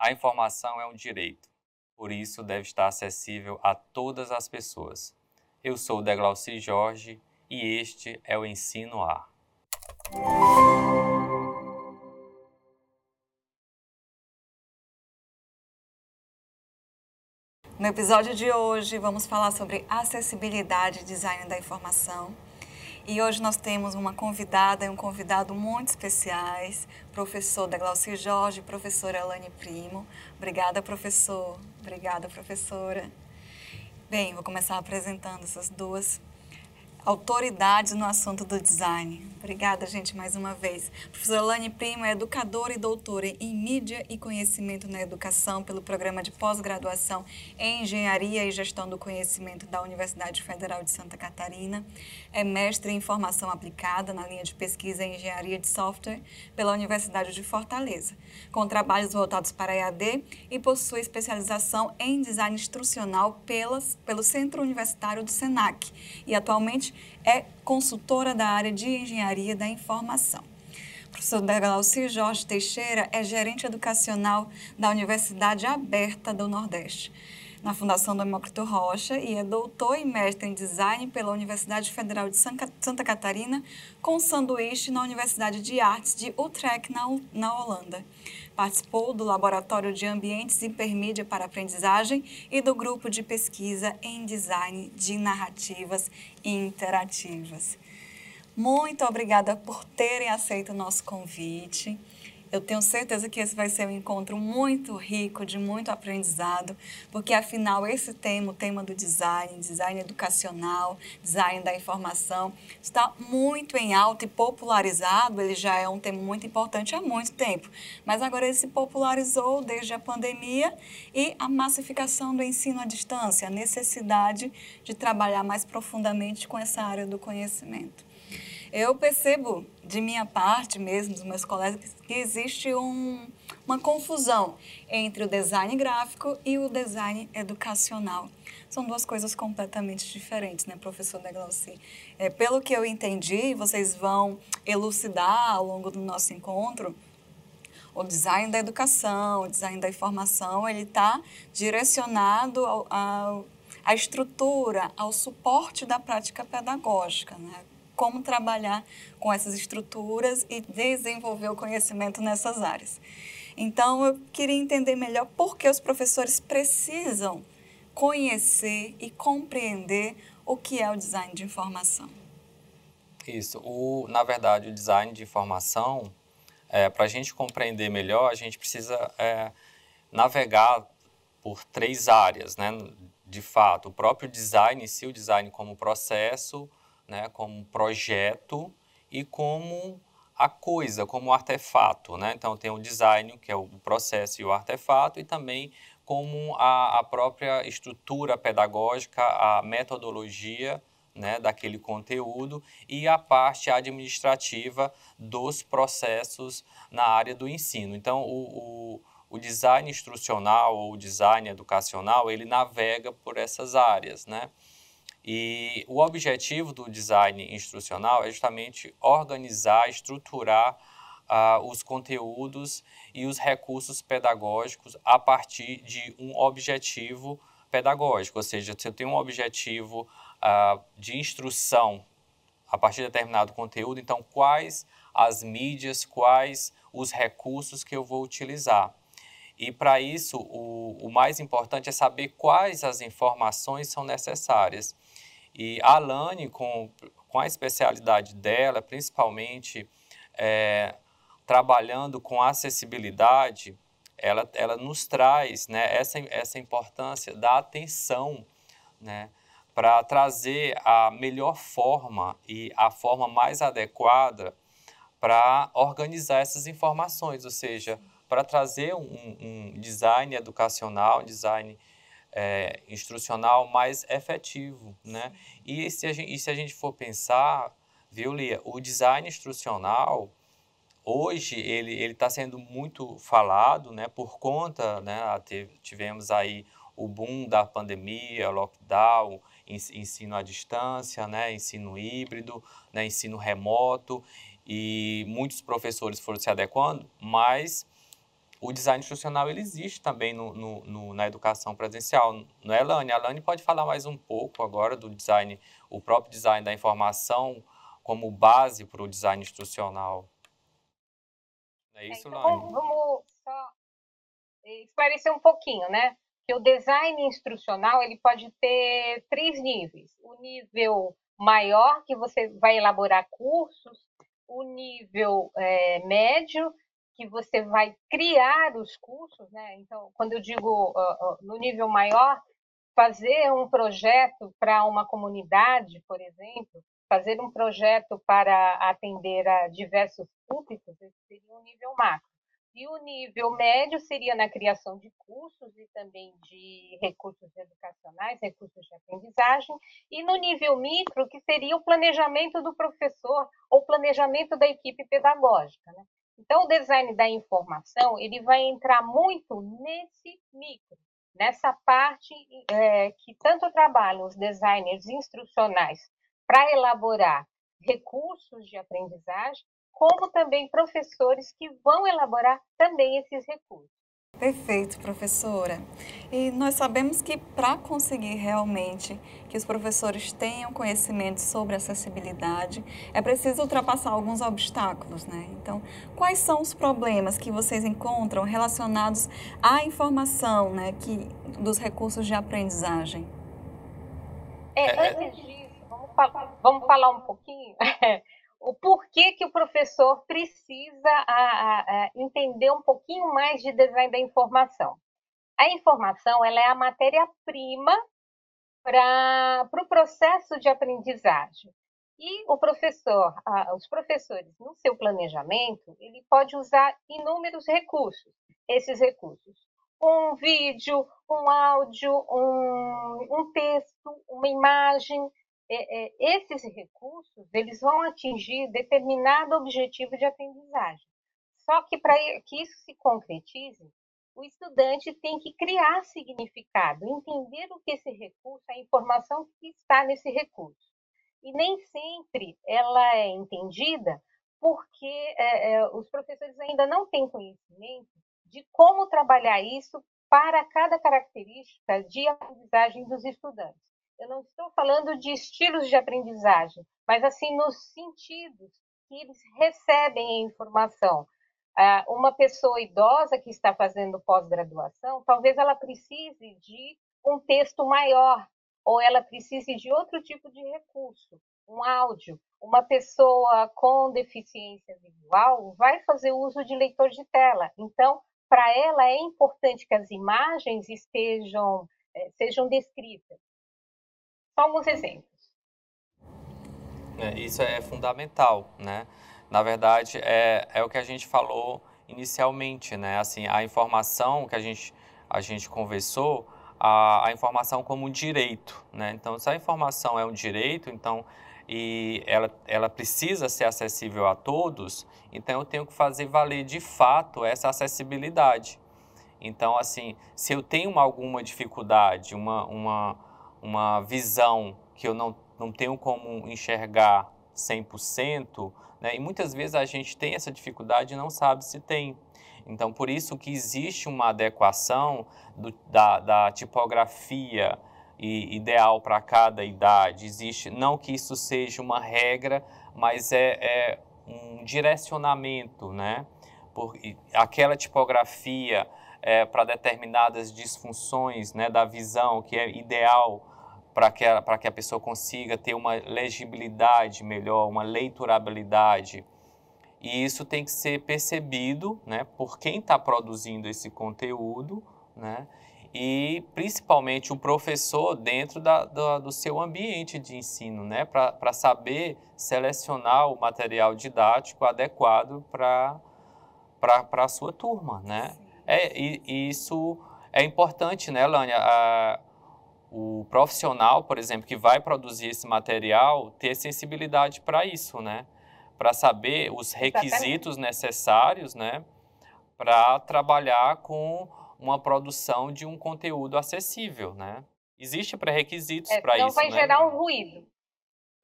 A informação é um direito, por isso deve estar acessível a todas as pessoas. Eu sou Deglauci Jorge e este é o Ensino A. No episódio de hoje, vamos falar sobre acessibilidade e design da informação. E hoje nós temos uma convidada e um convidado muito especiais, professor da Glaucia Jorge, professora Elane Primo. Obrigada, professor. Obrigada, professora. Bem, vou começar apresentando essas duas autoridades no assunto do design. Obrigada, gente, mais uma vez. Professora Lani Primo é educadora e doutora em Mídia e Conhecimento na Educação pelo Programa de Pós-Graduação em Engenharia e Gestão do Conhecimento da Universidade Federal de Santa Catarina. É mestre em Informação Aplicada na linha de pesquisa em Engenharia de Software pela Universidade de Fortaleza, com trabalhos voltados para a EAD e possui especialização em Design Instrucional pelas, pelo Centro Universitário do SENAC e atualmente é consultora da área de Engenharia da Informação. O professor Deglauci Jorge Teixeira é gerente educacional da Universidade Aberta do Nordeste, na Fundação Demócrito Rocha, e é doutor e mestre em design pela Universidade Federal de Santa Catarina, com sanduíche na Universidade de Artes de Utrecht, na, Holanda. Participou do Laboratório de Ambientes Hipermídia para Aprendizagem e do Grupo de Pesquisa em Design de Narrativas Interativas. Muito obrigada por terem aceito o nosso convite. Eu tenho certeza que esse vai ser um encontro muito rico, de muito aprendizado, porque afinal esse tema, o tema do design, design educacional, design da informação, está muito em alta e popularizado. Ele já é um tema muito importante há muito tempo, mas agora ele se popularizou desde a pandemia e a massificação do ensino à distância, a necessidade de trabalhar mais profundamente com essa área do conhecimento. Eu percebo, de minha parte mesmo, dos meus colegas, que existe um, uma confusão entre o design gráfico e o design educacional. São duas coisas completamente diferentes, né, professor Deglauci? É, pelo que eu entendi, vocês vão elucidar ao longo do nosso encontro, o design da educação, o design da informação, ele está direcionado à estrutura, ao suporte da prática pedagógica, né? Como trabalhar com essas estruturas e desenvolver o conhecimento nessas áreas. Então, eu queria entender melhor por que os professores precisam conhecer e compreender o que é o design de informação. Isso. O, na verdade, o design de informação, é, para a gente compreender melhor, a gente precisa é, navegar por três áreas, né? De fato, o próprio design em si, o design como processo, né, como projeto e como a coisa, como artefato. Né? Então, tem o design, que é o processo e o artefato, e também como a, a própria estrutura pedagógica, a metodologia né, daquele conteúdo e a parte administrativa dos processos na área do ensino. Então, o, o, o design instrucional ou o design educacional, ele navega por essas áreas, né? E o objetivo do design instrucional é justamente organizar, estruturar uh, os conteúdos e os recursos pedagógicos a partir de um objetivo pedagógico, ou seja, se eu tenho um objetivo uh, de instrução a partir de determinado conteúdo, então quais as mídias, quais os recursos que eu vou utilizar. E para isso, o, o mais importante é saber quais as informações são necessárias. E a Alane, com, com a especialidade dela, principalmente é, trabalhando com acessibilidade, ela, ela nos traz né, essa, essa importância da atenção né, para trazer a melhor forma e a forma mais adequada para organizar essas informações, ou seja, para trazer um, um design educacional, um design é, instrucional mais efetivo, né? E se, gente, e se a gente for pensar, viu, Lia, o design instrucional, hoje, ele está sendo muito falado, né? Por conta, né? Tivemos aí o boom da pandemia, lockdown, ensino à distância, né? Ensino híbrido, né? Ensino remoto, e muitos professores foram se adequando, mas o design institucional ele existe também no, no, no, na educação presencial, não é, Lani? A Lani pode falar mais um pouco agora do design, o próprio design da informação como base para o design institucional. É isso, então, Lani? Vamos só esclarecer um pouquinho, né? Que o design instrucional ele pode ter três níveis. O nível maior, que você vai elaborar cursos, o nível é, médio, que você vai criar os cursos, né? Então, quando eu digo uh, uh, no nível maior, fazer um projeto para uma comunidade, por exemplo, fazer um projeto para atender a diversos públicos, esse seria um nível macro. E o nível médio seria na criação de cursos e também de recursos educacionais, recursos de aprendizagem, e no nível micro, que seria o planejamento do professor ou planejamento da equipe pedagógica. Né? Então, o design da informação ele vai entrar muito nesse micro, nessa parte é, que tanto trabalham os designers instrucionais para elaborar recursos de aprendizagem, como também professores que vão elaborar também esses recursos. Perfeito, professora. E nós sabemos que para conseguir realmente que os professores tenham conhecimento sobre acessibilidade, é preciso ultrapassar alguns obstáculos, né? Então, quais são os problemas que vocês encontram relacionados à informação, né, que, dos recursos de aprendizagem? É, antes disso, vamos, vamos falar um pouquinho o porquê que o professor precisa a, a, entender um pouquinho mais de design da informação. A informação ela é a matéria-prima para o pro processo de aprendizagem. E o professor, os professores, no seu planejamento, ele pode usar inúmeros recursos. Esses recursos, um vídeo, um áudio, um, um texto, uma imagem, esses recursos eles vão atingir determinado objetivo de aprendizagem. Só que para que isso se concretize, o estudante tem que criar significado, entender o que esse recurso, a informação que está nesse recurso. E nem sempre ela é entendida porque é, é, os professores ainda não têm conhecimento de como trabalhar isso para cada característica de aprendizagem dos estudantes eu não estou falando de estilos de aprendizagem, mas assim nos sentidos que eles recebem a informação. Ah, uma pessoa idosa que está fazendo pós-graduação, talvez ela precise de um texto maior, ou ela precise de outro tipo de recurso, um áudio. Uma pessoa com deficiência visual vai fazer uso de leitor de tela. Então, para ela é importante que as imagens estejam eh, sejam descritas. Só alguns exemplos. É, isso é fundamental, né? Na verdade, é, é o que a gente falou inicialmente, né? Assim, a informação que a gente, a gente conversou, a, a informação como um direito, né? Então, se a informação é um direito, então e ela, ela precisa ser acessível a todos, então eu tenho que fazer valer de fato essa acessibilidade. Então, assim, se eu tenho alguma dificuldade, uma, uma, uma visão que eu não, não tenho como enxergar 100%, né? e muitas vezes a gente tem essa dificuldade e não sabe se tem. Então, por isso que existe uma adequação do, da, da tipografia ideal para cada idade. Existe, não que isso seja uma regra, mas é, é um direcionamento, né? Por, aquela tipografia é, para determinadas disfunções né, da visão, que é ideal para que, a, que a pessoa consiga ter uma legibilidade melhor, uma leiturabilidade. E isso tem que ser percebido né, por quem está produzindo esse conteúdo, né, e principalmente o professor dentro da, do, do seu ambiente de ensino, né, para saber selecionar o material didático adequado para a sua turma. Né? É, e, e isso é importante, né, Lânia? A, o profissional, por exemplo, que vai produzir esse material, ter sensibilidade para isso, né? Para saber os requisitos necessários, né? Para trabalhar com uma produção de um conteúdo acessível, né? Existem pré-requisitos é, para isso, Não vai né? gerar um ruído.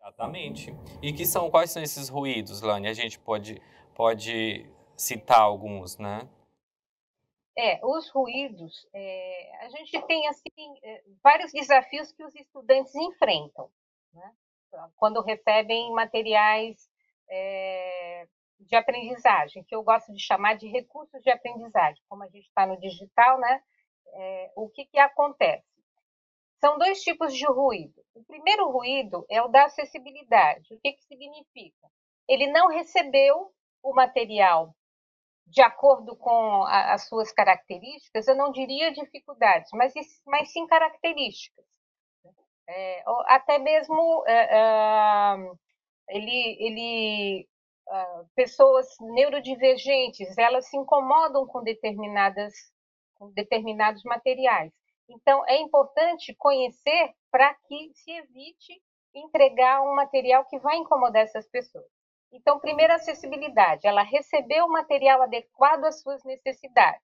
Exatamente. E que são quais são esses ruídos, Lani? A gente pode pode citar alguns, né? É, os ruídos, é, a gente tem assim é, vários desafios que os estudantes enfrentam, né? quando recebem materiais é, de aprendizagem, que eu gosto de chamar de recursos de aprendizagem, como a gente está no digital, né? É, o que, que acontece? São dois tipos de ruído. O primeiro ruído é o da acessibilidade. O que, que significa? Ele não recebeu o material de acordo com a, as suas características, eu não diria dificuldades, mas, mas sim características. É, até mesmo é, é, ele, ele uh, pessoas neurodivergentes, elas se incomodam com determinadas com determinados materiais. Então é importante conhecer para que se evite entregar um material que vai incomodar essas pessoas. Então, primeiro, acessibilidade. Ela recebeu o material adequado às suas necessidades.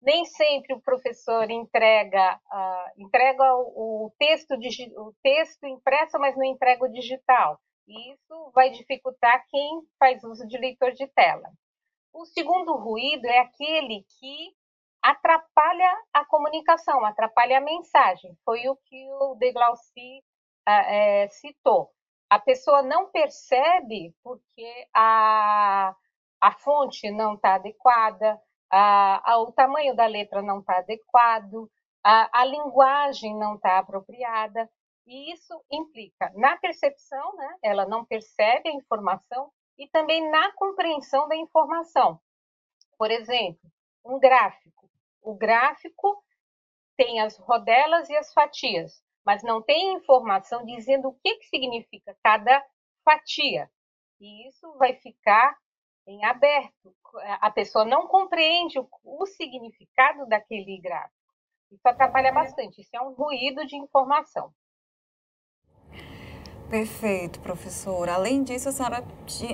Nem sempre o professor entrega, uh, entrega o, o, texto, o texto impresso, mas não entrega o digital. E isso vai dificultar quem faz uso de leitor de tela. O segundo ruído é aquele que atrapalha a comunicação, atrapalha a mensagem. Foi o que o Deglaucy uh, é, citou a pessoa não percebe porque a, a fonte não está adequada, a, a, o tamanho da letra não está adequado, a, a linguagem não está apropriada, e isso implica na percepção, né? ela não percebe a informação, e também na compreensão da informação. Por exemplo, um gráfico. O gráfico tem as rodelas e as fatias mas não tem informação dizendo o que, que significa cada fatia. E isso vai ficar em aberto. A pessoa não compreende o, o significado daquele gráfico. Isso atrapalha bastante. Isso é um ruído de informação. Perfeito, professora. Além disso, a senhora,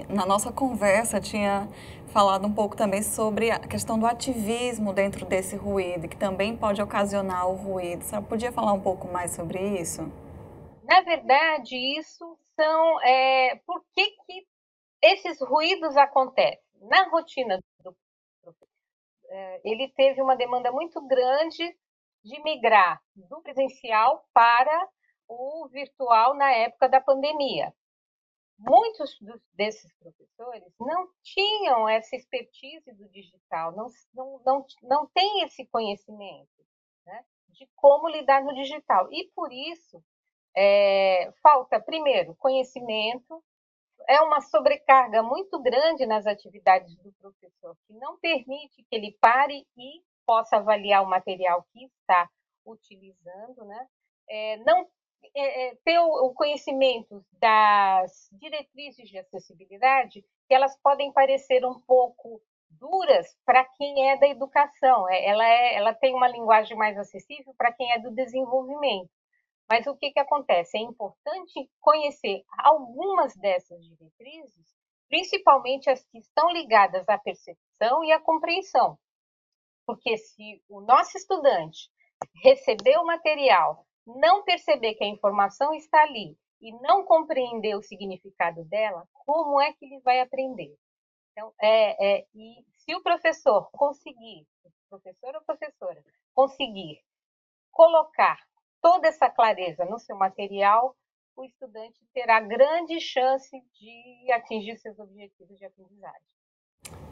na nossa conversa, tinha falado um pouco também sobre a questão do ativismo dentro desse ruído, que também pode ocasionar o ruído. Senhora podia falar um pouco mais sobre isso? Na verdade, isso são. É, por que, que esses ruídos acontecem? Na rotina do é, ele teve uma demanda muito grande de migrar do presencial para o virtual na época da pandemia muitos desses professores não tinham essa expertise do digital, não, não, não, não têm esse conhecimento né, de como lidar no digital. E por isso, é, falta, primeiro, conhecimento, é uma sobrecarga muito grande nas atividades do professor, que não permite que ele pare e possa avaliar o material que está utilizando, né? É, não é, é, ter o conhecimento das diretrizes de acessibilidade, que elas podem parecer um pouco duras para quem é da educação. É, ela, é, ela tem uma linguagem mais acessível para quem é do desenvolvimento. Mas o que, que acontece? É importante conhecer algumas dessas diretrizes, principalmente as que estão ligadas à percepção e à compreensão. Porque se o nosso estudante recebeu o material não perceber que a informação está ali e não compreender o significado dela, como é que ele vai aprender? Então, é, é, e se o professor conseguir, professor ou professora, conseguir colocar toda essa clareza no seu material, o estudante terá grande chance de atingir seus objetivos de aprendizagem.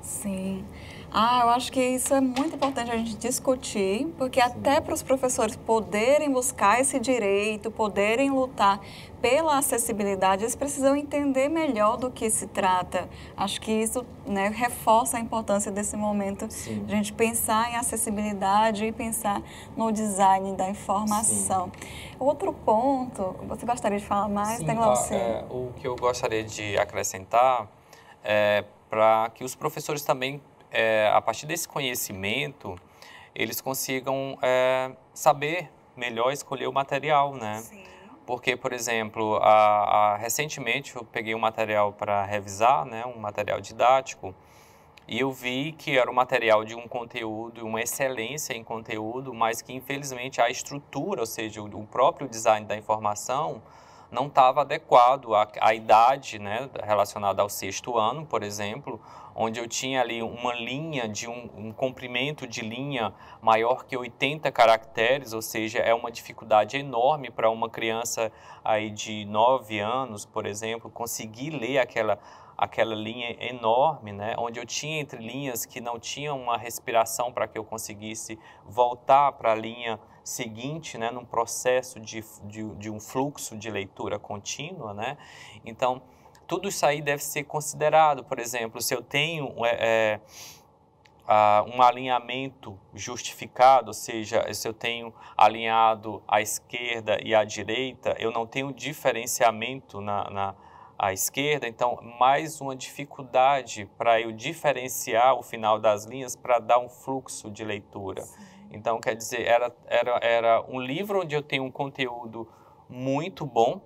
Sim. Ah, eu acho que isso é muito importante a gente discutir, porque Sim. até para os professores poderem buscar esse direito, poderem lutar pela acessibilidade, eles precisam entender melhor do que se trata. Acho que isso né, reforça a importância desse momento Sim. a gente pensar em acessibilidade e pensar no design da informação. Sim. Outro ponto, você gostaria de falar mais? Sim, Tem é, o que eu gostaria de acrescentar é para que os professores também, é, a partir desse conhecimento, eles consigam é, saber melhor escolher o material, né? Sim. Porque, por exemplo, a, a, recentemente eu peguei um material para revisar, né, um material didático, e eu vi que era um material de um conteúdo, uma excelência em conteúdo, mas que infelizmente a estrutura, ou seja, o próprio design da informação, não estava adequado à, à idade né, relacionada ao sexto ano, por exemplo, onde eu tinha ali uma linha de um, um, comprimento de linha maior que 80 caracteres, ou seja, é uma dificuldade enorme para uma criança aí de 9 anos, por exemplo, conseguir ler aquela aquela linha enorme, né, onde eu tinha entre linhas que não tinham uma respiração para que eu conseguisse voltar para a linha seguinte, né, num processo de, de, de um fluxo de leitura contínua, né, então tudo isso aí deve ser considerado. Por exemplo, se eu tenho é, é, um alinhamento justificado, ou seja, se eu tenho alinhado à esquerda e à direita, eu não tenho diferenciamento na, na à esquerda, então mais uma dificuldade para eu diferenciar o final das linhas para dar um fluxo de leitura. Sim. Então, quer dizer, era, era, era um livro onde eu tenho um conteúdo muito bom,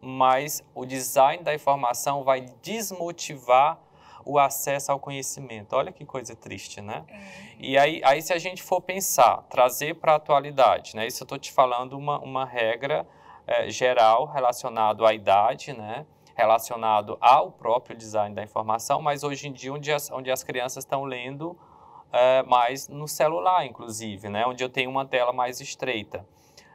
mas o design da informação vai desmotivar o acesso ao conhecimento. Olha que coisa triste, né? É. E aí, aí, se a gente for pensar, trazer para a atualidade, né? Isso eu estou te falando uma, uma regra é, geral relacionado à idade, né? Relacionado ao próprio design da informação, mas hoje em dia, onde as, onde as crianças estão lendo é, mais no celular, inclusive, né? Onde eu tenho uma tela mais estreita.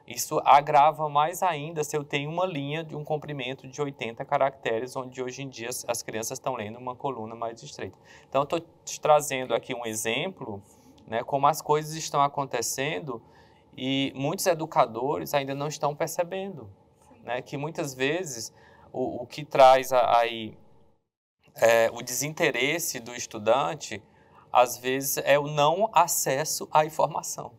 Isso agrava mais ainda se eu tenho uma linha de um comprimento de 80 caracteres, onde hoje em dia as crianças estão lendo uma coluna mais estreita. Então, estou te trazendo aqui um exemplo, né, como as coisas estão acontecendo e muitos educadores ainda não estão percebendo, né, que muitas vezes o, o que traz aí é, o desinteresse do estudante, às vezes é o não acesso à informação.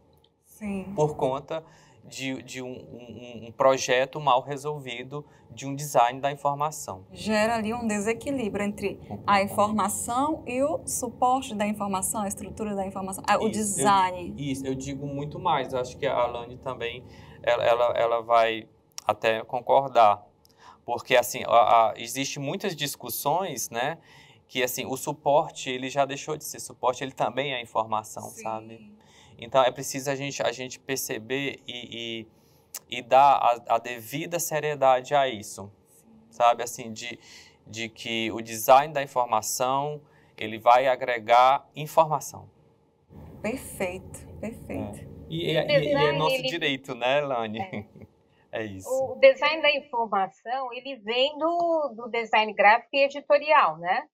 Sim. Por conta de, de um, um, um, projeto mal resolvido de um design da informação. Gera ali um desequilíbrio entre a informação e o suporte da informação, a estrutura da informação, o isso, design. Eu, isso, eu digo muito mais. Eu acho que a Alane também ela, ela, ela vai até concordar. Porque, assim, a, a, existe muitas discussões, né? Que, assim, o suporte, ele já deixou de ser suporte, ele também é informação, Sim. sabe? Então é preciso a gente, a gente perceber e, e, e dar a, a, devida seriedade a isso, sabe? Assim, de, de que o design da informação ele vai agregar informação. Perfeito, perfeito. É. E, e, e, é nosso ele... direito, né, Lani? É. é. isso. O design da informação, ele vem do, do design gráfico e editorial, né?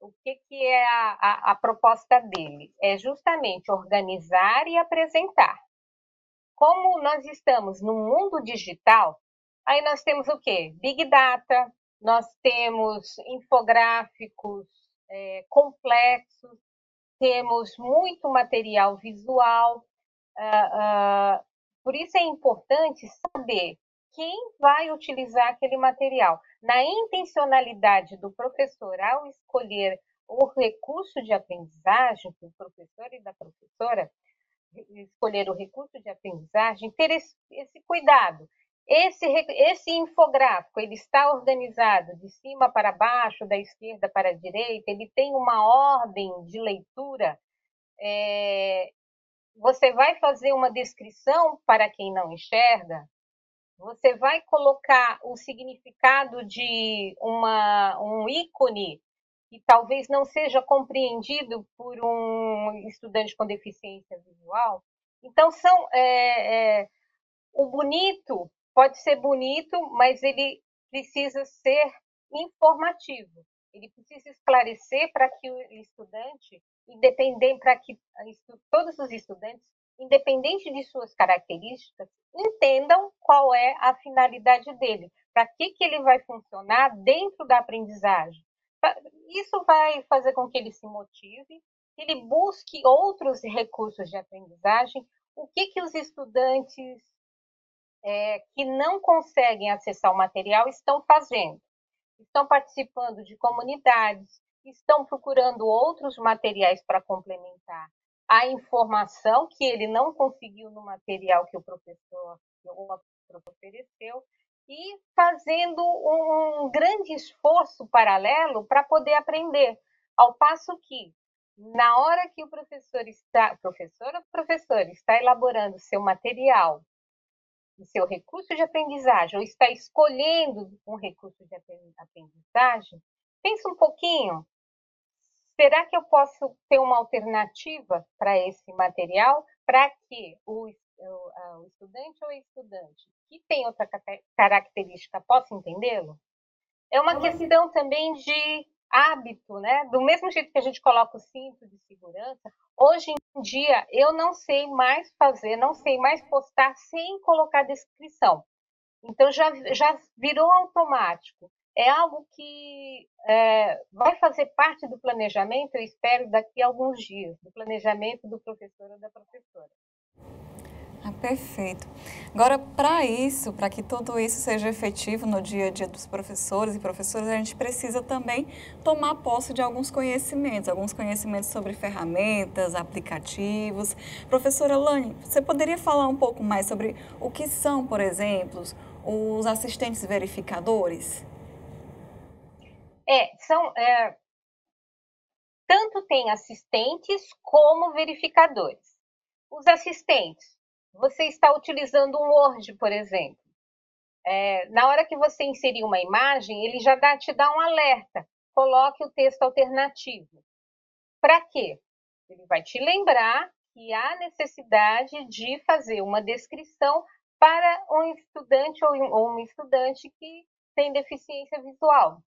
O que, que é a, a, a proposta dele? É justamente organizar e apresentar. Como nós estamos no mundo digital, aí nós temos o quê? Big Data, nós temos infográficos é, complexos, temos muito material visual. Uh, uh, por isso é importante saber quem vai utilizar aquele material. Na intencionalidade do professor ao escolher o recurso de aprendizagem, do professor e da professora, escolher o recurso de aprendizagem, ter esse, esse cuidado. Esse, esse infográfico, ele está organizado de cima para baixo, da esquerda para a direita, ele tem uma ordem de leitura. É, você vai fazer uma descrição para quem não enxerga, você vai colocar o significado de uma, um ícone que talvez não seja compreendido por um estudante com deficiência visual. Então, são é, é, o bonito pode ser bonito, mas ele precisa ser informativo. Ele precisa esclarecer para que o estudante, independente, para que todos os estudantes independente de suas características, entendam qual é a finalidade dele, para que, que ele vai funcionar dentro da aprendizagem. Isso vai fazer com que ele se motive, que ele busque outros recursos de aprendizagem. O que, que os estudantes é, que não conseguem acessar o material estão fazendo? Estão participando de comunidades, estão procurando outros materiais para complementar a informação que ele não conseguiu no material que o professor ou a professora ofereceu e fazendo um grande esforço paralelo para poder aprender. Ao passo que, na hora que o professor está, professora professor está elaborando seu material, seu recurso de aprendizagem ou está escolhendo um recurso de aprendizagem, pense um pouquinho. Será que eu posso ter uma alternativa para esse material para que o, o, o estudante ou estudante que tem outra característica possa entendê-lo? É uma questão também de hábito, né? Do mesmo jeito que a gente coloca o cinto de segurança, hoje em dia eu não sei mais fazer, não sei mais postar sem colocar descrição. Então já, já virou automático. É algo que é, vai fazer parte do planejamento, eu espero, daqui a alguns dias, do planejamento do professor ou da professora. Ah, perfeito. Agora, para isso, para que tudo isso seja efetivo no dia a dia dos professores e professoras, a gente precisa também tomar posse de alguns conhecimentos, alguns conhecimentos sobre ferramentas, aplicativos. Professora Lani, você poderia falar um pouco mais sobre o que são, por exemplo, os assistentes verificadores? É, são. É, tanto tem assistentes como verificadores. Os assistentes você está utilizando um Word, por exemplo. É, na hora que você inserir uma imagem, ele já dá, te dá um alerta. Coloque o texto alternativo. Para quê? Ele vai te lembrar que há necessidade de fazer uma descrição para um estudante ou um estudante que tem deficiência visual.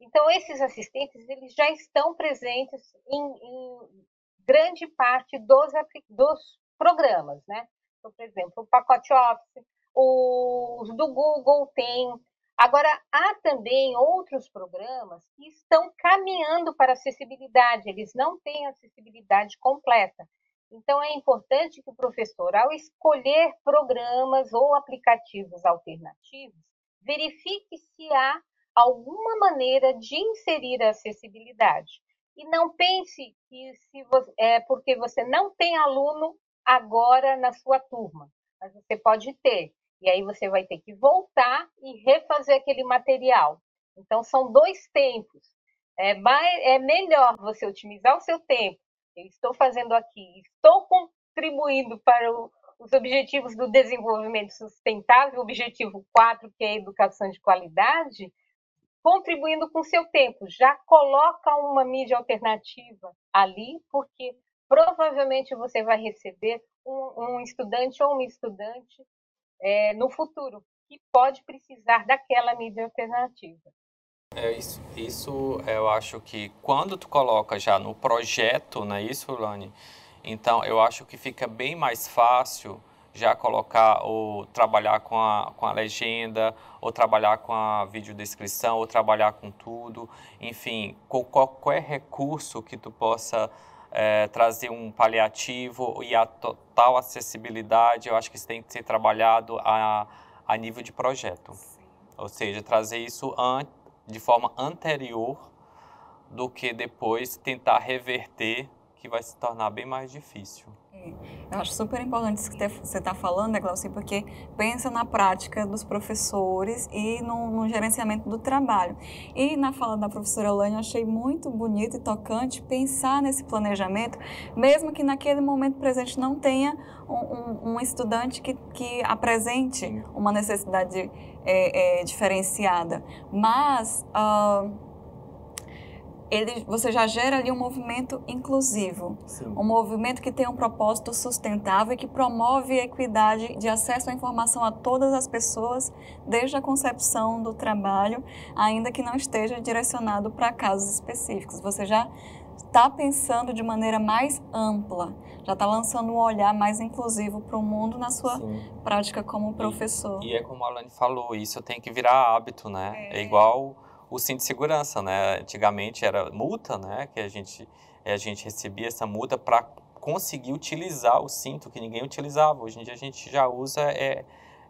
Então, esses assistentes eles já estão presentes em, em grande parte dos, dos programas, né? Então, por exemplo, o pacote Office, os do Google tem. Agora, há também outros programas que estão caminhando para acessibilidade, eles não têm acessibilidade completa. Então, é importante que o professor, ao escolher programas ou aplicativos alternativos, verifique se há alguma maneira de inserir a acessibilidade. E não pense que se você, é porque você não tem aluno, agora na sua turma, mas você pode ter. E aí você vai ter que voltar e refazer aquele material. Então, são dois tempos. É, é melhor você otimizar o seu tempo. Eu estou fazendo aqui, estou contribuindo para o, os objetivos do desenvolvimento sustentável, objetivo 4, que é a educação de qualidade, contribuindo com seu tempo. Já coloca uma mídia alternativa ali, porque provavelmente você vai receber um, um estudante ou uma estudante é, no futuro que pode precisar daquela mídia alternativa. É isso, isso eu acho que quando tu coloca já no projeto, não é isso, Lani? Então eu acho que fica bem mais fácil já colocar ou trabalhar com a, com a legenda, ou trabalhar com a videodescrição, ou trabalhar com tudo. Enfim, com qualquer recurso que tu possa é, trazer um paliativo e a total acessibilidade, eu acho que isso tem que ser trabalhado a, a nível de projeto. Sim. Ou seja, trazer isso de forma anterior do que depois tentar reverter, que vai se tornar bem mais difícil. Eu acho super importante isso que você está falando, né, Glauci, porque pensa na prática dos professores e no, no, gerenciamento do trabalho. E na fala da professora Lane, eu achei muito bonito e tocante pensar nesse planejamento, mesmo que naquele momento presente não tenha um, um, um estudante que, que apresente uma necessidade é, é, diferenciada. Mas... Uh, ele, você já gera ali um movimento inclusivo, Sim. um movimento que tem um propósito sustentável e que promove a equidade de acesso à informação a todas as pessoas, desde a concepção do trabalho, ainda que não esteja direcionado para casos específicos. Você já está pensando de maneira mais ampla, já está lançando um olhar mais inclusivo para o mundo na sua Sim. prática como professor. E, e, é como a Alane falou, isso tem que virar hábito, né? É, é igual o cinto de segurança, né? Antigamente era multa, né? Que a gente, a gente recebia essa multa para conseguir utilizar o cinto que ninguém utilizava. Hoje em dia a gente já usa é,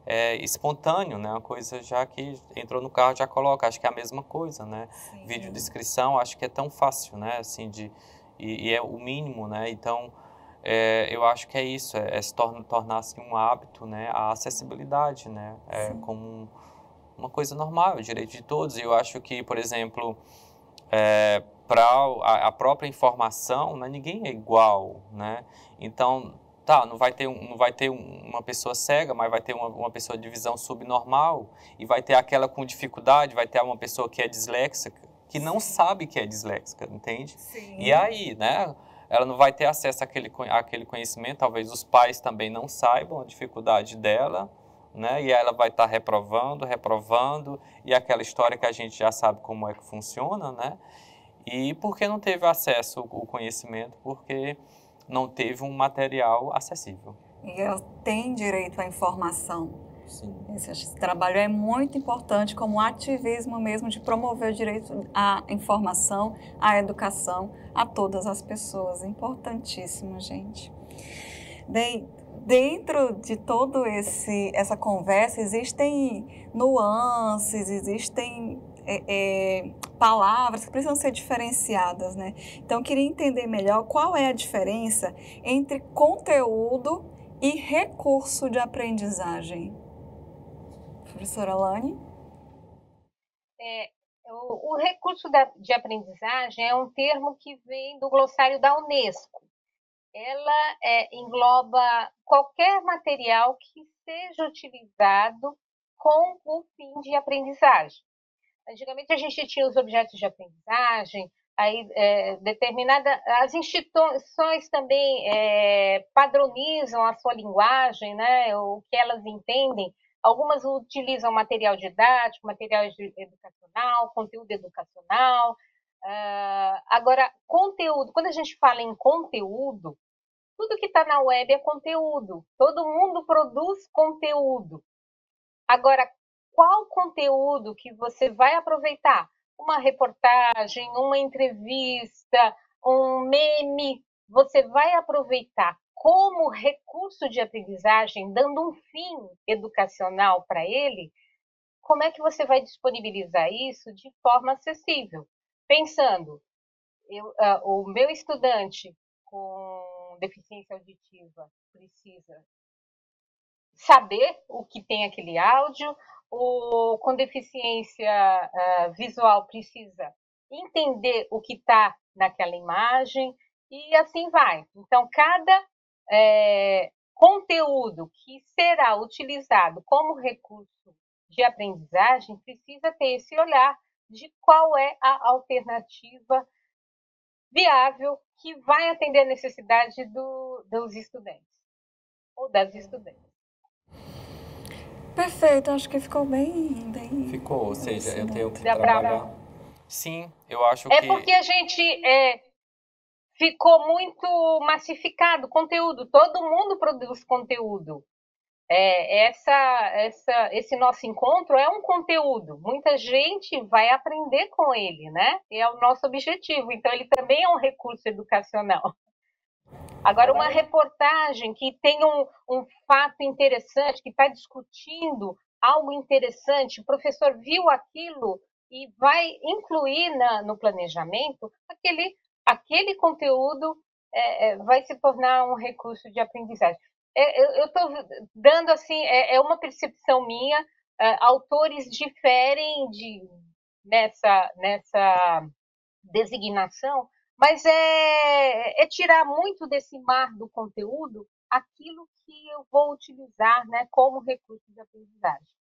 é espontâneo, né? Uma coisa já que entrou no carro já coloca. Acho que é a mesma coisa, né? Sim. Vídeo descrição, acho que é tão fácil, né? Assim de e, e é o mínimo, né? Então é, eu acho que é isso, é, é se tornar, tornar assim, um hábito, né? A acessibilidade, né? É, como um, uma coisa normal, é o direito de todos. E eu acho que, por exemplo, é, para a, a, própria informação, né, ninguém é igual, né? Então, tá, não vai ter, um, não vai ter uma pessoa cega, mas vai ter uma, uma pessoa de visão subnormal, e vai ter aquela com dificuldade, vai ter uma pessoa que é disléxica, que não sabe que é disléxica, entende? Sim. E aí, né? Ela não vai ter acesso àquele, àquele conhecimento, talvez os pais também não saibam a dificuldade dela, né? E ela vai estar tá reprovando, reprovando, e aquela história que a gente já sabe como é que funciona, né? E porque não teve acesso ao conhecimento, porque não teve um material acessível. E ela tem direito à informação. Sim. Esse, esse, trabalho é muito importante como ativismo mesmo de promover o direito à informação, à educação a todas as pessoas. Importantíssimo, gente. Bem, dentro de todo esse essa conversa existem nuances, existem é, é, palavras que precisam ser diferenciadas, né? Então, queria entender melhor qual é a diferença entre conteúdo e recurso de aprendizagem. Professora Lani? É, o, o, recurso da, de aprendizagem é um termo que vem do glossário da Unesco. Ela é, engloba qualquer material que seja utilizado com o fim de aprendizagem. Antigamente a gente tinha os objetos de aprendizagem, aí é, determinada as instituições também é, padronizam a sua linguagem, né, o que elas entendem. Algumas utilizam material didático, material educacional, conteúdo educacional. Uh, agora, conteúdo. Quando a gente fala em conteúdo, tudo que está na web é conteúdo. Todo mundo produz conteúdo. Agora, qual conteúdo que você vai aproveitar? Uma reportagem, uma entrevista, um meme, você vai aproveitar como recurso de aprendizagem, dando um fim educacional para ele, como é que você vai disponibilizar isso de forma acessível? Pensando, eu, uh, o meu estudante com deficiência auditiva precisa saber o que tem aquele áudio, o com deficiência uh, visual precisa entender o que está naquela imagem e assim vai. Então, cada é, conteúdo que será utilizado como recurso de aprendizagem precisa ter esse olhar de qual é a alternativa viável que vai atender a necessidade do, dos estudantes ou das estudantes. Perfeito, acho que ficou bem. bem ficou, ou seja, eu tenho que trabalhar. Pra... Sim, eu acho é que. É porque a gente é, ficou muito massificado conteúdo, todo mundo produz conteúdo. É, essa, essa, esse nosso encontro é um conteúdo. Muita gente vai aprender com ele, né? E é o nosso objetivo. Então, ele também é um recurso educacional. Agora, uma reportagem que tem um, um fato interessante, que está discutindo algo interessante, o professor viu aquilo e vai incluir na, no planejamento, aquele, aquele conteúdo é, é, vai se tornar um recurso de aprendizagem. É, eu estou dando assim, é, é, uma percepção minha, é, autores diferem de, nessa, nessa designação, mas é, é tirar muito desse mar do conteúdo aquilo que eu vou utilizar né, como recurso de aprendizagem.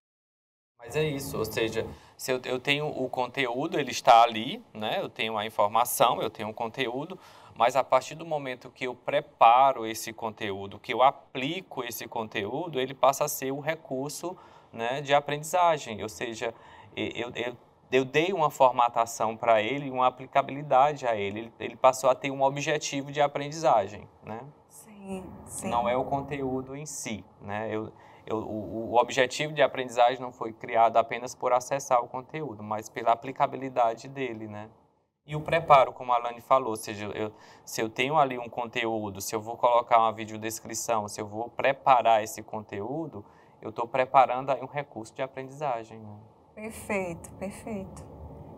Mas é isso, ou seja, se eu, eu tenho o conteúdo, ele está ali, né? eu tenho a informação, eu tenho o conteúdo, mas a partir do momento que eu preparo esse conteúdo, que eu aplico esse conteúdo, ele passa a ser o recurso né, de aprendizagem, ou seja, eu, eu eu dei uma formatação para ele, uma aplicabilidade a ele. ele. ele. passou a ter um objetivo de aprendizagem, né? Sim, sim. Não é o conteúdo em si, né? Eu, eu, o, o, objetivo de aprendizagem não foi criado apenas por acessar o conteúdo, mas pela aplicabilidade dele, né? E o preparo, como a Alane falou, ou seja, eu, se eu tenho ali um conteúdo, se eu vou colocar uma videodescrição, se eu vou preparar esse conteúdo, eu estou preparando aí um recurso de aprendizagem, né? Perfeito, perfeito.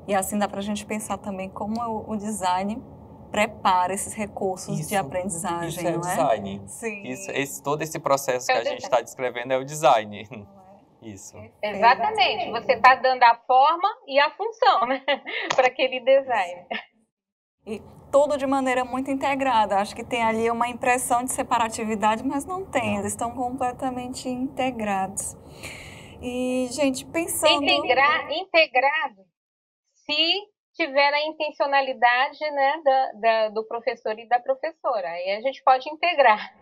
E assim dá para a gente pensar também como o design prepara esses recursos isso, de aprendizagem, isso é não é? design. Sim. Isso, esse, todo esse processo que a gente está descrevendo é o design. Isso. Exatamente. Você está dando a forma e a função né? para aquele design. E tudo de maneira muito integrada. Acho que tem ali uma impressão de separatividade, mas não tem, eles estão completamente integrados. E, gente, pensando. Integra integrado se tiver a intencionalidade né, da, da, do professor e da professora. Aí a gente pode integrar.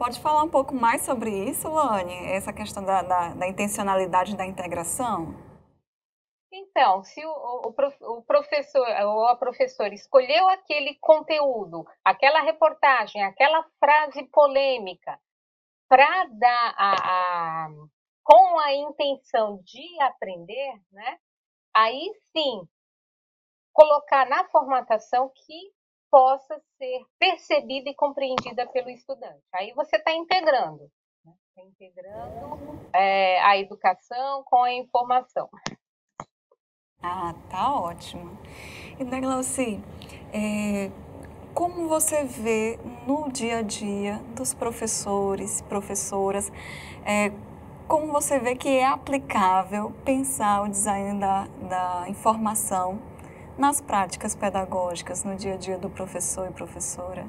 Pode falar um pouco mais sobre isso, Lani? Essa questão da, da, da intencionalidade da integração? Então, se o, o, o, professor ou a professora escolheu aquele conteúdo, aquela reportagem, aquela frase polêmica, para dar a, a, com a intenção de aprender, né? Aí sim, colocar na formatação que possa ser percebida e compreendida pelo estudante. Aí você está integrando, né? Tá integrando é, a educação com a informação. Ah, tá ótimo. E Deglauci, é, como você vê no dia a dia dos professores, professoras, é, como você vê que é aplicável pensar o design da, da informação nas práticas pedagógicas, no dia a dia do professor e professora?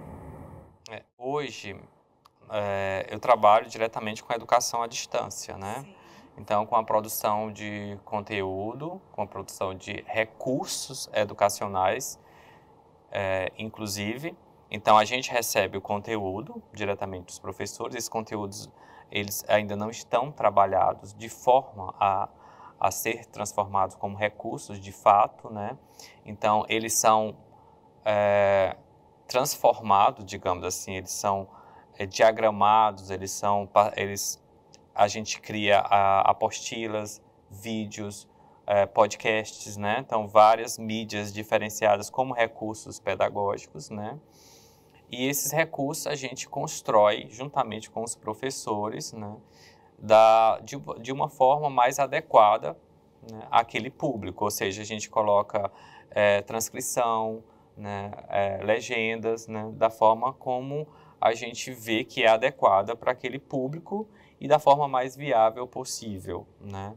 É, hoje, é, eu trabalho diretamente com a educação à distância, né? Sim. Então, com a produção de conteúdo, com a produção de recursos educacionais, é, inclusive. Então, a gente recebe o conteúdo diretamente dos professores. Esses conteúdos, eles ainda não estão trabalhados de forma a, a ser transformados como recursos de fato, né? Então, eles são é, transformados, digamos assim, eles são é, diagramados, eles são, eles a gente cria a, apostilas, vídeos, é, podcasts, né? Então, várias mídias diferenciadas como recursos pedagógicos, né? E esses recursos a gente constrói juntamente com os professores, né? Da, de, de uma forma mais adequada né, àquele público, ou seja, a gente coloca é, transcrição, né, é, legendas, né, da forma como a gente vê que é adequada para aquele público e da forma mais viável possível, né?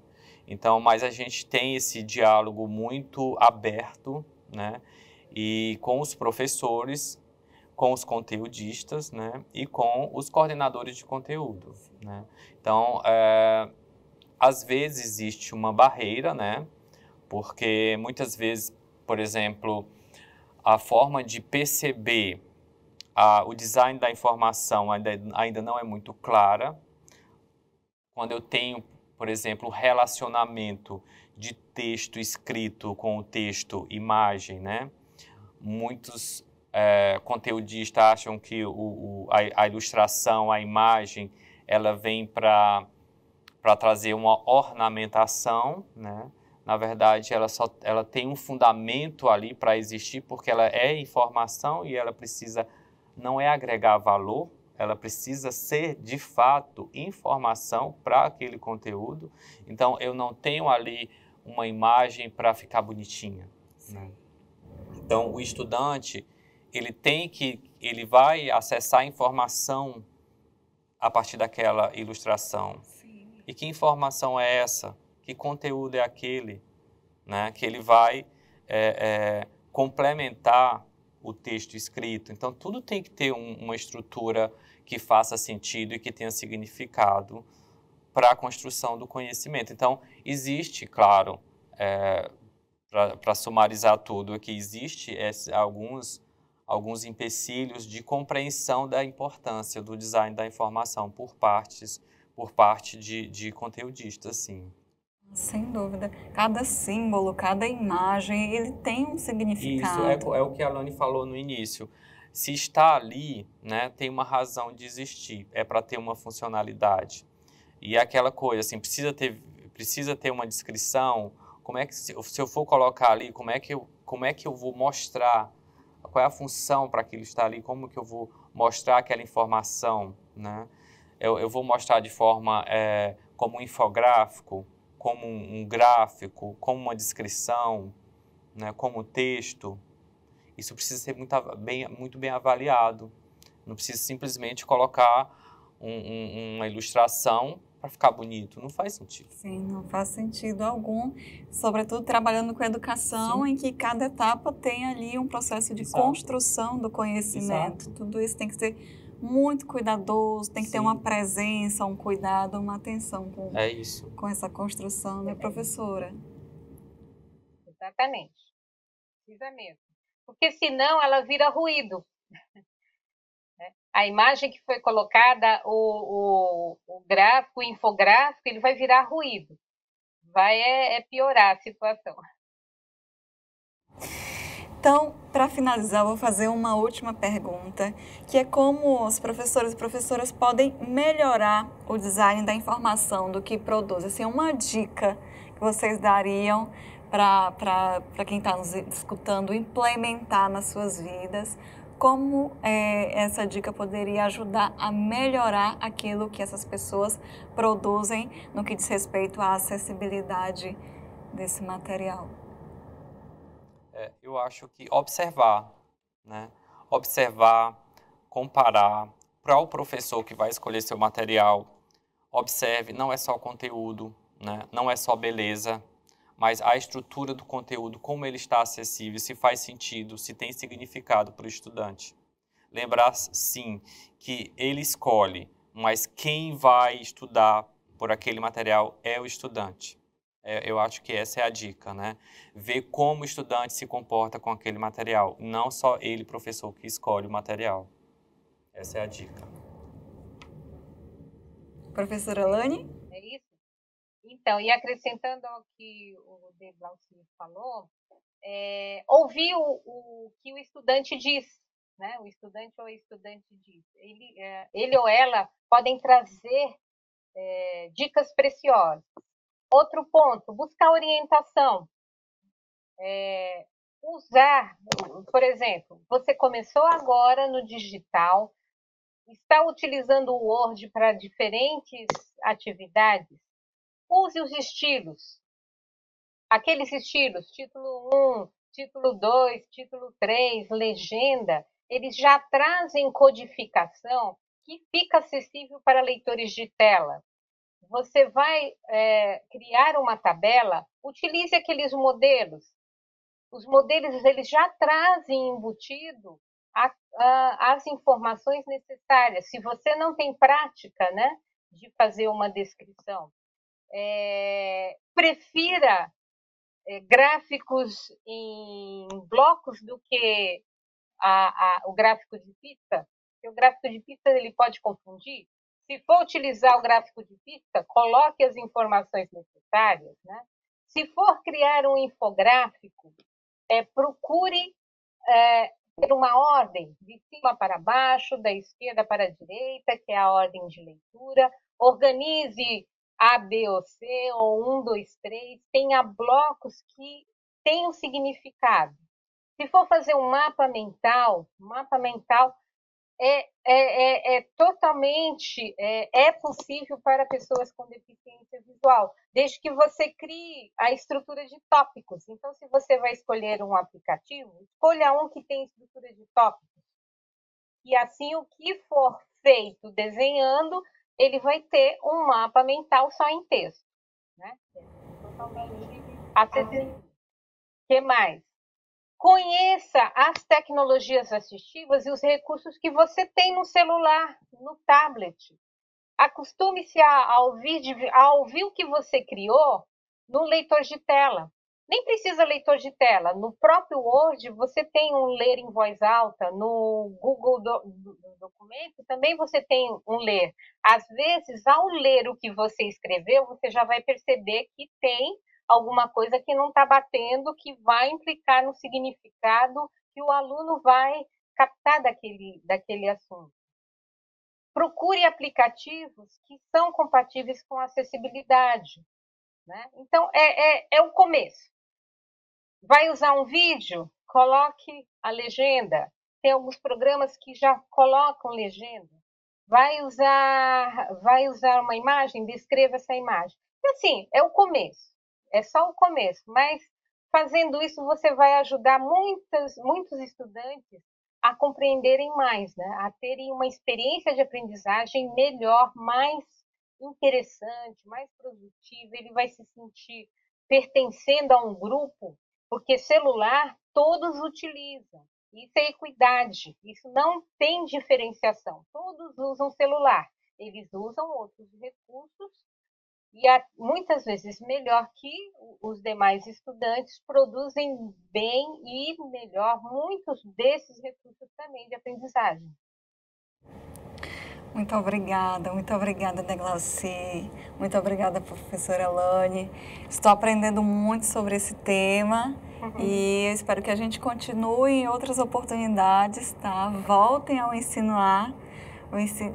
Então, mas a gente tem esse diálogo muito aberto, né? E com os professores, com os conteudistas, né? E com os coordenadores de conteúdo, né? Então, é, às vezes existe uma barreira, né? Porque muitas vezes, por exemplo, a forma de perceber a, o design da informação ainda, ainda não é muito clara, quando eu tenho, por exemplo, relacionamento de texto escrito com o texto imagem, né? Muitos é, conteudistas acham que o, o, a, a, ilustração, a imagem, ela vem para trazer uma ornamentação, né? Na verdade, ela só ela tem um fundamento ali para existir porque ela é informação e ela precisa não é agregar valor, ela precisa ser de fato informação para aquele conteúdo. Então eu não tenho ali uma imagem para ficar bonitinha. Né? Então o estudante ele tem que ele vai acessar a informação a partir daquela ilustração. Sim. E que informação é essa? Que conteúdo é aquele? Né? Que ele vai é, é, complementar o texto escrito. Então, tudo tem que ter um, uma estrutura que faça sentido e que tenha significado para a construção do conhecimento. Então, existe, claro, é, para sumarizar tudo aqui, existe esse, alguns, alguns empecilhos de compreensão da importância do design da informação por partes, por parte de, de conteudistas, sim. Sem dúvida. Cada símbolo, cada imagem, ele tem um significado. Isso é, é o que a Lani falou no início. Se está ali, né, tem uma razão de existir. É para ter uma funcionalidade. E é aquela coisa, assim, precisa ter, precisa ter uma descrição. Como é que, se, se eu for colocar ali, como é que eu, como é que eu vou mostrar? Qual é a função para aquilo estar ali? Como que eu vou mostrar aquela informação, né? Eu, eu vou mostrar de forma é, como um infográfico, como um, gráfico, como uma descrição, né, como texto, isso precisa ser muito bem, muito bem avaliado. Não precisa simplesmente colocar um, uma ilustração para ficar bonito. Não faz sentido. Sim, não faz sentido algum. Sobretudo trabalhando com educação, Sim. em que cada etapa tem ali um processo de Exato. construção do conhecimento. Exato. Tudo isso tem que ser muito cuidadoso, tem que Sim. ter uma presença, um cuidado, uma atenção com, é isso. com essa construção, né, professora? Exatamente. Precisa mesmo. Porque senão ela vira ruído. A imagem que foi colocada, o, o, o gráfico, o infográfico, ele vai virar ruído. Vai é, é piorar a situação. Então, para finalizar, vou fazer uma última pergunta, que é como os professores e professoras podem melhorar o design da informação do que produz. Assim, uma dica que vocês dariam para quem está nos escutando implementar nas suas vidas, como é, essa dica poderia ajudar a melhorar aquilo que essas pessoas produzem no que diz respeito à acessibilidade desse material? É, eu acho que observar, né? Observar, comparar, para o professor que vai escolher seu material, observe, não é só conteúdo, né? não é só beleza, mas a estrutura do conteúdo, como ele está acessível, se faz sentido, se tem significado para o estudante. Lembrar, sim, que ele escolhe, mas quem vai estudar por aquele material é o estudante. É, eu acho que essa é a dica, né? Ver como o estudante se comporta com aquele material, não só ele, professor, que escolhe o material. Essa é a dica. Professora Lani? Então, e acrescentando ao que o De falou, é, ouvir o, o, que o estudante diz, né? O estudante ou a estudante diz. Ele, é, ele ou ela podem trazer é, dicas preciosas. Outro ponto, buscar orientação. É, usar, por exemplo, você começou agora no digital, está utilizando o Word para diferentes atividades, Use os estilos. Aqueles estilos, título 1, título 2, título 3, legenda, eles já trazem codificação que fica acessível para leitores de tela. Você vai é, criar uma tabela, utilize aqueles modelos. Os modelos eles já trazem embutido a, a, as informações necessárias. Se você não tem prática, né, de fazer uma descrição, é, prefira é, gráficos em blocos do que a, a, o gráfico de pista, porque o gráfico de pista ele pode confundir. Se for utilizar o gráfico de pista, coloque as informações necessárias. Né? Se for criar um infográfico, é, procure é, ter uma ordem de cima para baixo, da esquerda para a direita, que é a ordem de leitura. Organize a, B ou C, ou 1, 2, 3, tenha blocos que tenham significado. Se for fazer um mapa mental, mapa mental é, é, é, é totalmente é, é, possível para pessoas com deficiência visual, desde que você crie a estrutura de tópicos. Então, se você vai escolher um aplicativo, escolha um que tem estrutura de tópicos. E assim, o que for feito desenhando ele vai ter um mapa mental só em texto. Né? Acessível. O que mais? Conheça as tecnologias assistivas e os recursos que você tem no celular, no tablet. Acostume-se a, a, ouvir, a ouvir o que você criou no leitor de tela. Nem precisa leitor de tela. No próprio Word, você tem um ler em voz alta. No Google do, do, Documento, também você tem um ler. Às vezes, ao ler o que você escreveu, você já vai perceber que tem alguma coisa que não está batendo, que vai implicar no significado que o aluno vai captar daquele, daquele assunto. Procure aplicativos que são compatíveis com acessibilidade. Né? Então, é, é, é o começo. Vai usar um vídeo? Coloque a legenda. Tem alguns programas que já colocam legenda. Vai usar, vai usar uma imagem? Descreva essa imagem. Assim, é o começo. É só o começo, mas fazendo isso você vai ajudar muitas, muitos estudantes a compreenderem mais, né? a terem uma experiência de aprendizagem melhor, mais interessante, mais produtivo, ele vai se sentir pertencendo a um grupo, porque celular todos utilizam. Isso é equidade, isso não tem diferenciação. Todos usam celular, eles usam outros recursos e muitas vezes melhor que os demais estudantes produzem bem e melhor muitos desses recursos também de aprendizagem. Muito obrigada, muito obrigada, Deglauci. Muito obrigada, professora Lani. Estou aprendendo muito sobre esse tema uhum. e espero que a gente continue em outras oportunidades, tá? Voltem ao ensino A.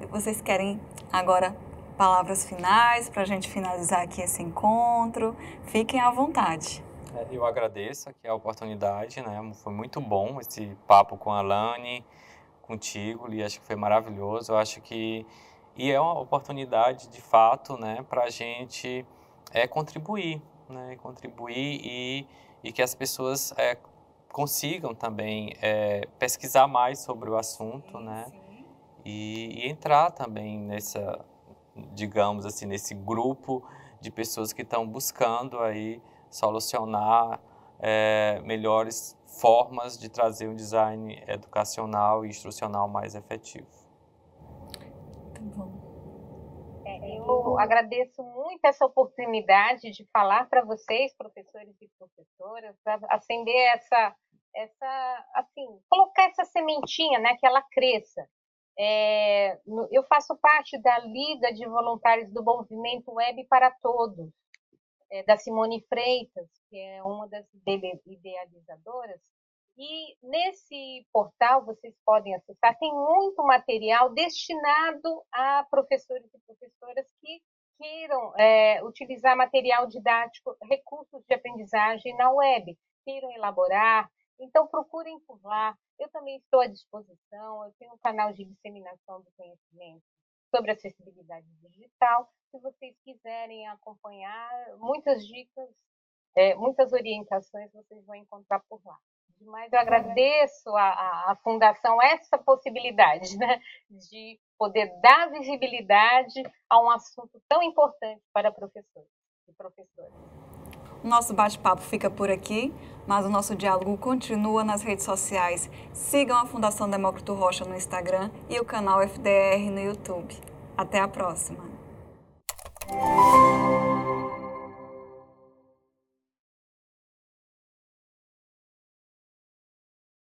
Vocês querem agora palavras finais para a gente finalizar aqui esse encontro? Fiquem à vontade. É, eu agradeço aqui a oportunidade, né? Foi muito bom esse papo com a Lani contigo, e acho que foi maravilhoso. Eu acho que e é uma oportunidade de fato, né, para a gente é contribuir, né, contribuir e, e que as pessoas é, consigam também é, pesquisar mais sobre o assunto, sim, né, sim. E, e entrar também nessa, digamos assim, nesse grupo de pessoas que estão buscando aí solucionar é, melhores formas de trazer um design educacional e instrucional mais efetivo. Muito bom. Eu agradeço muito essa oportunidade de falar para vocês, professores e professoras, acender essa, essa, assim, colocar essa sementinha, né, que ela cresça. É, eu faço parte da Liga de Voluntários do Movimento Web para Todos, é, da Simone Freitas, que é uma das idealizadoras. E nesse portal vocês podem acessar, tem muito material destinado a professores e professoras que queiram é, utilizar material didático, recursos de aprendizagem na web, queiram elaborar. Então, procurem por lá. Eu também estou à disposição. Eu tenho um canal de disseminação do conhecimento sobre acessibilidade digital. Se vocês quiserem acompanhar, muitas dicas, é, muitas orientações vocês vão encontrar por lá. Mas eu agradeço à, Fundação essa possibilidade né, de poder dar visibilidade a um assunto tão importante para professores e professoras. O nosso bate-papo fica por aqui, mas o nosso diálogo continua nas redes sociais. Sigam a Fundação Demócrito Rocha no Instagram e o canal FDR no YouTube. Até a próxima!